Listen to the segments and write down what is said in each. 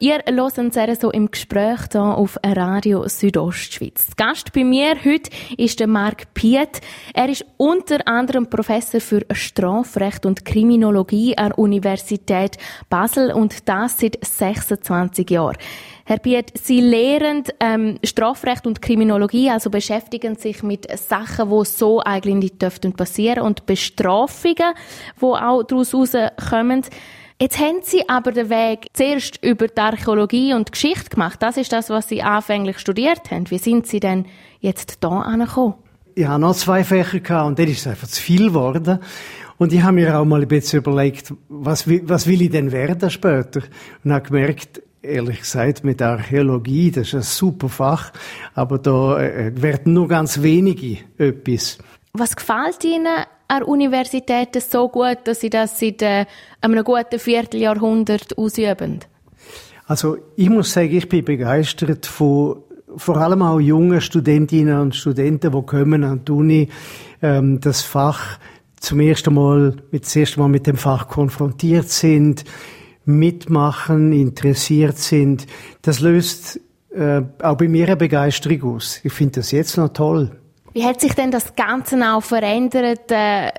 Ihr hört sehr so im Gespräch hier auf Radio Südostschweiz. Gast bei mir heute ist der Marc Piet. Er ist unter anderem Professor für Strafrecht und Kriminologie an der Universität Basel und das seit 26 Jahren. Herr Piet, Sie lehren ähm, Strafrecht und Kriminologie, also beschäftigen sich mit Sachen, die so eigentlich nicht dürften passieren und Bestrafungen, die auch daraus kommen. Jetzt haben Sie aber den Weg zuerst über die Archäologie und die Geschichte gemacht. Das ist das, was Sie anfänglich studiert haben. Wie sind Sie denn jetzt da angekommen? Ich hatte noch zwei Fächer gehabt und dann ist es einfach zu viel geworden. Und ich habe mir auch mal ein bisschen überlegt, was, was will ich denn werden später? Und habe gemerkt, ehrlich gesagt, mit Archäologie, das ist ein super Fach, aber da äh, werden nur ganz wenige etwas. Was gefällt Ihnen an der Universität so gut, dass Sie das seit äh, einem guten Vierteljahrhundert ausüben? Also ich muss sagen, ich bin begeistert von vor allem auch jungen Studentinnen und Studenten, die kommen an die Uni, ähm, das Fach zum ersten Mal, mit, das erste Mal mit dem Fach konfrontiert sind, mitmachen, interessiert sind. Das löst äh, auch bei mir eine Begeisterung aus. Ich finde das jetzt noch toll. Wie hat sich denn das Ganze auch verändert? Äh,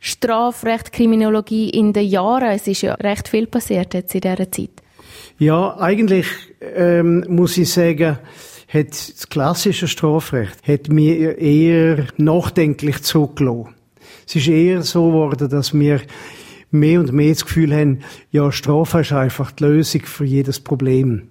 Strafrecht, Kriminologie in den Jahren. Es ist ja recht viel passiert jetzt in dieser Zeit. Ja, eigentlich ähm, muss ich sagen, hat das klassische Strafrecht hat mir eher nachdenklich zurückgelassen. Es ist eher so geworden, dass wir mehr und mehr das Gefühl haben, ja, Strafe ist einfach die Lösung für jedes Problem.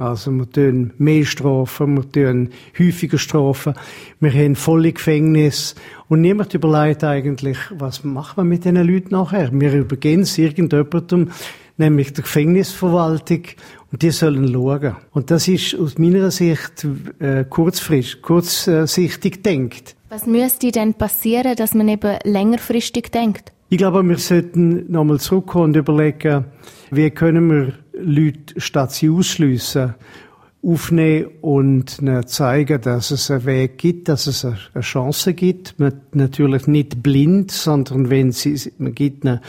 Also wir tun mehr Strafen, wir tun häufiger Strafen, wir haben volle Gefängnis und niemand überlegt eigentlich, was machen wir mit diesen Leuten nachher. Wir übergehen es irgendjemandem, nämlich der Gefängnisverwaltung und die sollen schauen. Und das ist aus meiner Sicht äh, kurzfristig, kurzsichtig denkt. Was müsste denn passieren, dass man eben längerfristig denkt? Ich glaube, wir sollten nochmal zurückkommen und überlegen, wie können wir Leute, statt sie ausschliessen, aufnehmen und ihnen zeigen, dass es einen Weg gibt, dass es eine Chance gibt. Man natürlich nicht blind, sondern wenn sie, man gibt ihnen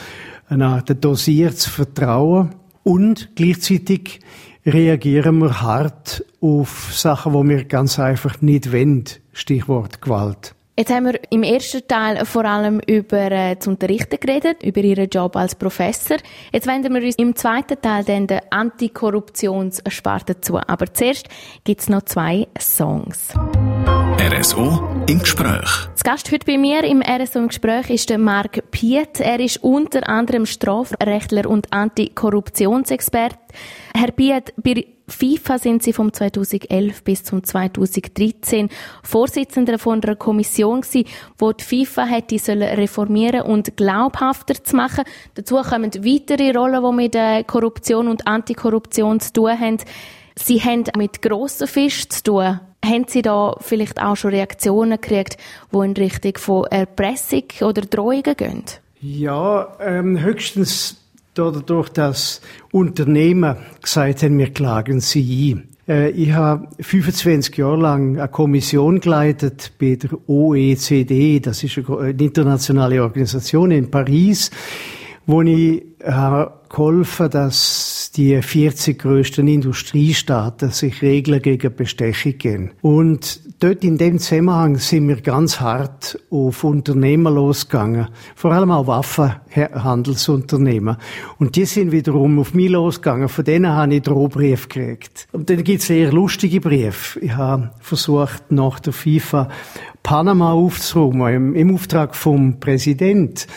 eine Art dosiertes Vertrauen. Und gleichzeitig reagieren wir hart auf Sachen, die wir ganz einfach nicht wollen. Stichwort Gewalt. Jetzt haben wir im ersten Teil vor allem über äh, das Unterrichten geredet, über Ihren Job als Professor. Jetzt wenden wir uns im zweiten Teil dann der Antikorruptionssparte zu. Aber zuerst gibt es noch zwei Songs. RSO im Gespräch. Das Gast heute bei mir im RSO im Gespräch ist der Marc Piet. Er ist unter anderem Strafrechtler und Antikorruptionsexperte. Herr Piet, bei FIFA sind Sie vom 2011 bis zum 2013 Vorsitzender von einer Kommission gewesen, wo die FIFA hätte sollen reformieren und glaubhafter zu machen. Dazu kommen weitere Rollen, die mit Korruption und Antikorruption zu tun haben. Sie haben mit grossen Fischen zu tun. Haben Sie da vielleicht auch schon Reaktionen gekriegt, die in Richtung von Erpressung oder Drohungen gehen? Ja, ähm, höchstens dadurch, dass Unternehmen gesagt haben, wir klagen sie ein. Äh, ich habe 25 Jahre lang eine Kommission geleitet bei der OECD, das ist eine internationale Organisation in Paris, wo ich geholfen, dass die 40 größten Industriestaaten sich Regeln gegen Bestechung geben. Und dort in dem Zusammenhang sind wir ganz hart auf Unternehmer losgegangen, vor allem auch Waffenhandelsunternehmen. Und die sind wiederum auf mich losgegangen. Von denen habe ich Drohbrief gekriegt. Und dann gibt es sehr lustige Briefe. Ich habe versucht, nach der FIFA Panama aufzuräumen, im, im Auftrag vom Präsident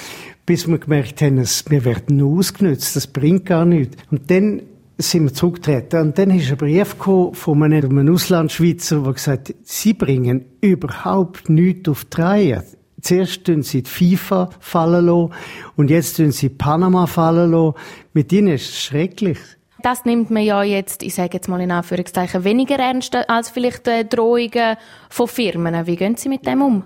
bis wir gemerkt haben, wir werden nur ausgenutzt, das bringt gar nichts. Und dann sind wir zurückgetreten. Und dann ist ein Brief gekommen von einem, einem Auslandschweizer, der gesagt hat, sie bringen überhaupt nichts auf die Reihe. Zuerst tun sie die FIFA fallen lassen und jetzt tun sie Panama fallen lassen. Mit ihnen ist es schrecklich. Das nimmt man ja jetzt, ich sage jetzt mal in Anführungszeichen, weniger ernst als vielleicht äh, Drohungen von Firmen. Wie gehen Sie mit dem um?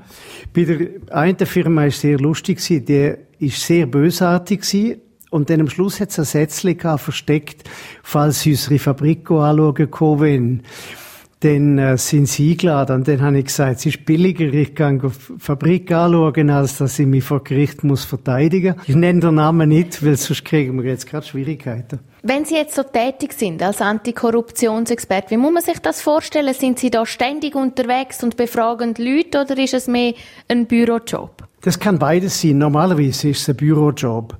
Bei der einen Firma war sehr lustig, die war sehr bösartig und dann am Schluss hat es ein Sätzchen versteckt, falls Sie unsere Fabrik anschauen kommen Dann äh, sind sie eingeladen und dann habe ich gesagt, es ist billiger, ich kann die Fabrik anschauen, als dass ich mich vor Gericht muss verteidigen muss. Ich nenne den Namen nicht, weil sonst kriegen wir jetzt gerade Schwierigkeiten. Wenn Sie jetzt so tätig sind als Antikorruptionsexperte, wie muss man sich das vorstellen? Sind Sie da ständig unterwegs und befragen Leute oder ist es mehr ein Bürojob? Das kann beides sein. Normalerweise ist es ein Bürojob.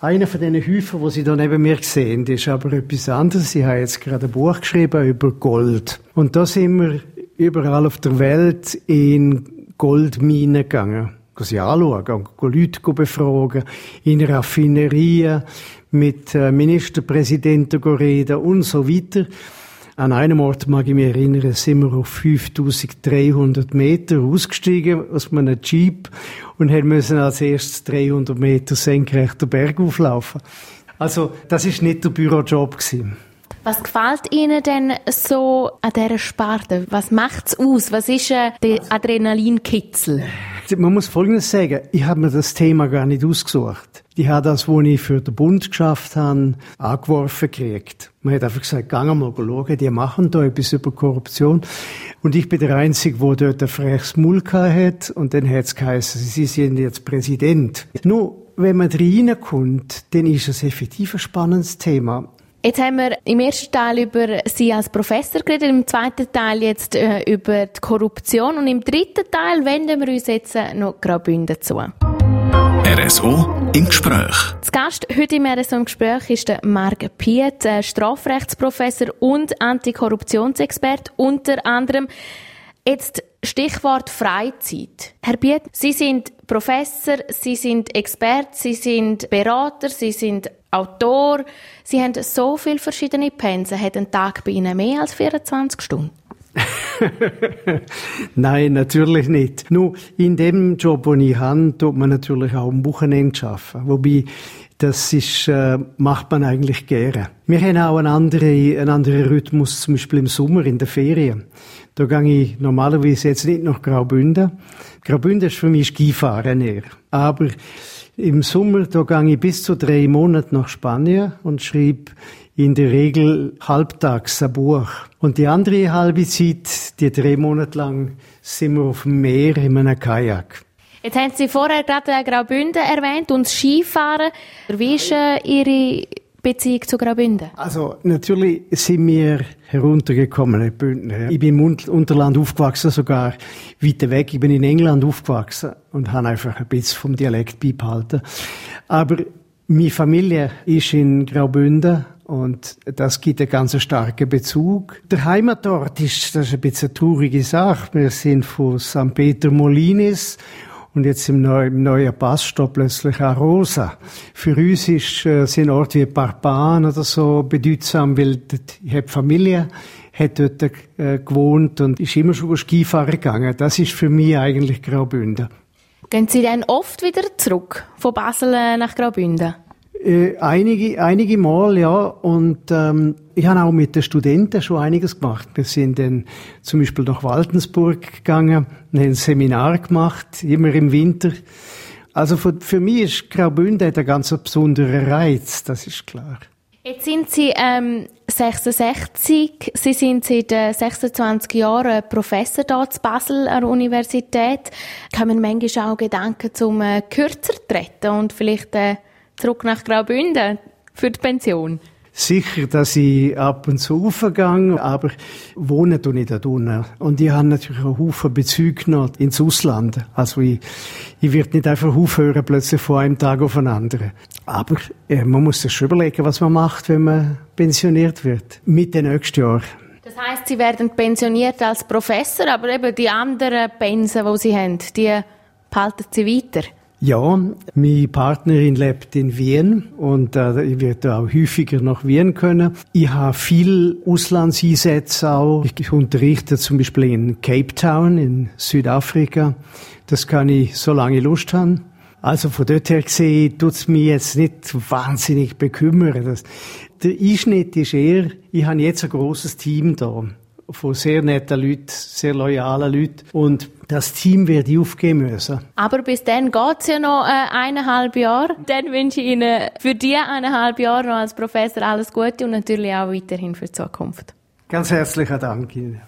Einer von diesen Häufen, die Sie da neben mir sehen, ist aber etwas anderes. Ich habe jetzt gerade ein Buch geschrieben über Gold. Und da sind wir überall auf der Welt in Goldminen gegangen. Sie anschauen, Leute befragen, in Raffinerien, mit äh, Ministerpräsidenten reden und so weiter. An einem Ort mag ich mich erinnern, sind wir auf 5300 Meter ausgestiegen aus einem Jeep und haben müssen als erstes 300 Meter senkrecht den Berg auflaufen. Also, das ist nicht der Bürojob gewesen. Was gefällt Ihnen denn so an dieser Sparte? Was macht's aus? Was ist äh, der Adrenalinkitzel? Man muss Folgendes sagen. Ich habe mir das Thema gar nicht ausgesucht. Ich habe das, was ich für den Bund geschafft habe, angeworfen gekriegt. Man hat einfach gesagt, geh mal schauen, die machen da etwas über Korruption. Und ich bin der Einzige, der dort ein freches Maul hat. Und dann hat es geheißen, Sie sind jetzt Präsident. Nur, wenn man reinkommt, dann ist es effektiv ein spannendes Thema. Jetzt haben wir im ersten Teil über Sie als Professor geredet, im zweiten Teil jetzt äh, über die Korruption und im dritten Teil wenden wir uns jetzt äh, noch Graubünden zu. RSO im Gespräch. Das Gast heute im RSO im Gespräch ist der Marc Piet, äh, Strafrechtsprofessor und Antikorruptionsexperte unter anderem. Jetzt Stichwort Freizeit. Herr Piet, Sie sind Professor, Sie sind Experte, Sie sind Berater, Sie sind Autor. Sie haben so viele verschiedene Pensen. Hat ein Tag bei Ihnen mehr als 24 Stunden? Nein, natürlich nicht. Nur in dem Job, den ich habe, tut man natürlich auch am Wochenende arbeiten. Wobei, das ist, äh, macht man eigentlich gerne. Wir haben auch einen anderen, einen anderen Rhythmus, zum Beispiel im Sommer, in der Ferien. Da gehe ich normalerweise jetzt nicht nach Graubünden. Graubünden ist für mich Skifahren eher. Aber im Sommer, da gehe ich bis zu drei Monate nach Spanien und schreibe in der Regel halbtags ein Buch. Und die andere halbe Zeit, die drei Monate lang, sind wir auf dem Meer in einem Kajak. Jetzt haben Sie vorher gerade Graubünden erwähnt und das Skifahren. Wie ist äh, Ihre Beziehung zu Graubünden? Also natürlich sind wir heruntergekommen, Bündner. Ich bin im Unterland aufgewachsen, sogar weiter weg. Ich bin in England aufgewachsen und habe einfach ein bisschen vom Dialekt beibehalten. Aber meine Familie ist in Graubünden und das gibt einen ganz starken Bezug. Der Heimatort ist, das ist ein bisschen eine traurige Sache. Wir sind von St. Peter Molinis und jetzt im neuen, im neuen steht plötzlich auch Rosa. Für uns ist, äh, sind Orte wie Parpan oder so bedeutsam, weil ich habe Familie, hat dort äh, gewohnt und ist immer schon Skifahren gegangen. Das ist für mich eigentlich Graubünden. Gehen Sie dann oft wieder zurück von Basel äh, nach Graubünden? Äh, einige, einige Mal, ja. Und ähm, ich habe auch mit den Studenten schon einiges gemacht. Wir sind dann zum Beispiel nach Waltensburg gegangen und haben ein Seminar gemacht, immer im Winter. Also für, für mich ist Graubünden ein ganz besonderer Reiz, das ist klar. Jetzt sind Sie ähm, 66. Sie sind seit äh, 26 Jahren Professor hier zu Basel an der Universität. Kommen manchmal auch Gedanken zum äh, kürzer treten und vielleicht äh, zurück nach Graubünden für die Pension? Sicher, dass ich ab und zu raufgehe, aber wohne tue ich da unten. Und ich habe natürlich einen Haufen Bezüge noch ins Ausland. Also ich, ich werde nicht einfach aufhören, plötzlich von einem Tag auf den anderen. Aber äh, man muss sich schon überlegen, was man macht, wenn man pensioniert wird. Mitte nächstes Jahr. Das heißt, Sie werden pensioniert als Professor, aber eben die anderen Pensen, die Sie haben, die behalten Sie weiter? Ja, meine Partnerin lebt in Wien und äh, ich werde auch häufiger nach Wien können. Ich habe viel Auslandseinsätze auch. Ich unterrichte zum Beispiel in Cape Town in Südafrika. Das kann ich, solange ich Lust habe. Also von dort her gesehen, tut's mich jetzt nicht wahnsinnig bekümmern. Das, der Einschnitt ist eher, ich habe jetzt ein großes Team da von sehr netten Leuten, sehr loyalen Leuten. Und das Team wird aufgeben müssen. Aber bis dann geht's ja noch äh, eineinhalb Jahre. Dann wünsche ich Ihnen für die eineinhalb Jahre noch als Professor alles Gute und natürlich auch weiterhin für die Zukunft. Ganz herzlichen Dank Ihnen.